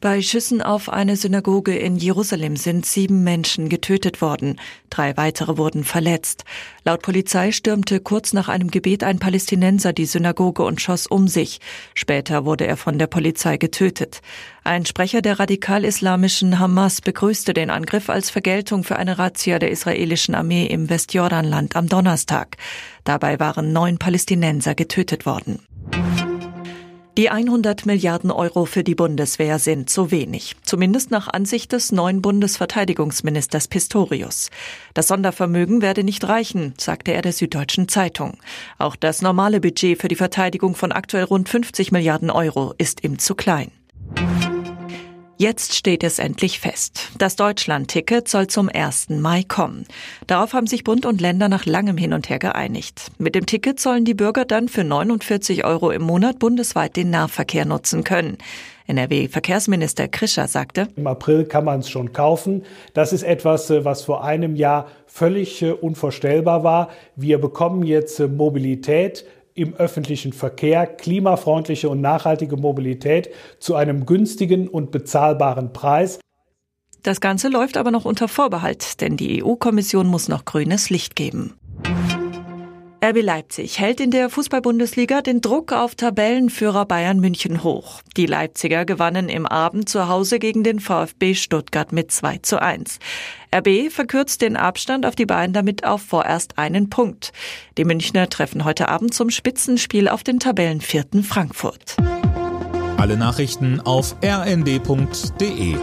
Bei Schüssen auf eine Synagoge in Jerusalem sind sieben Menschen getötet worden. Drei weitere wurden verletzt. Laut Polizei stürmte kurz nach einem Gebet ein Palästinenser die Synagoge und schoss um sich. Später wurde er von der Polizei getötet. Ein Sprecher der radikal-islamischen Hamas begrüßte den Angriff als Vergeltung für eine Razzia der israelischen Armee im Westjordanland am Donnerstag. Dabei waren neun Palästinenser getötet worden. Die 100 Milliarden Euro für die Bundeswehr sind zu wenig, zumindest nach Ansicht des neuen Bundesverteidigungsministers Pistorius. Das Sondervermögen werde nicht reichen, sagte er der Süddeutschen Zeitung. Auch das normale Budget für die Verteidigung von aktuell rund 50 Milliarden Euro ist ihm zu klein. Jetzt steht es endlich fest. Das Deutschland-Ticket soll zum 1. Mai kommen. Darauf haben sich Bund und Länder nach langem Hin und Her geeinigt. Mit dem Ticket sollen die Bürger dann für 49 Euro im Monat bundesweit den Nahverkehr nutzen können. NRW-Verkehrsminister Krischer sagte, Im April kann man es schon kaufen. Das ist etwas, äh, was vor einem Jahr völlig äh, unvorstellbar war. Wir bekommen jetzt äh, Mobilität im öffentlichen Verkehr klimafreundliche und nachhaltige Mobilität zu einem günstigen und bezahlbaren Preis. Das Ganze läuft aber noch unter Vorbehalt, denn die EU-Kommission muss noch grünes Licht geben. RB Leipzig hält in der Fußball-Bundesliga den Druck auf Tabellenführer Bayern München hoch. Die Leipziger gewannen im Abend zu Hause gegen den VfB Stuttgart mit 2 zu 1. RB verkürzt den Abstand auf die beiden damit auf vorerst einen Punkt. Die Münchner treffen heute Abend zum Spitzenspiel auf den Tabellenvierten Frankfurt. Alle Nachrichten auf rnd.de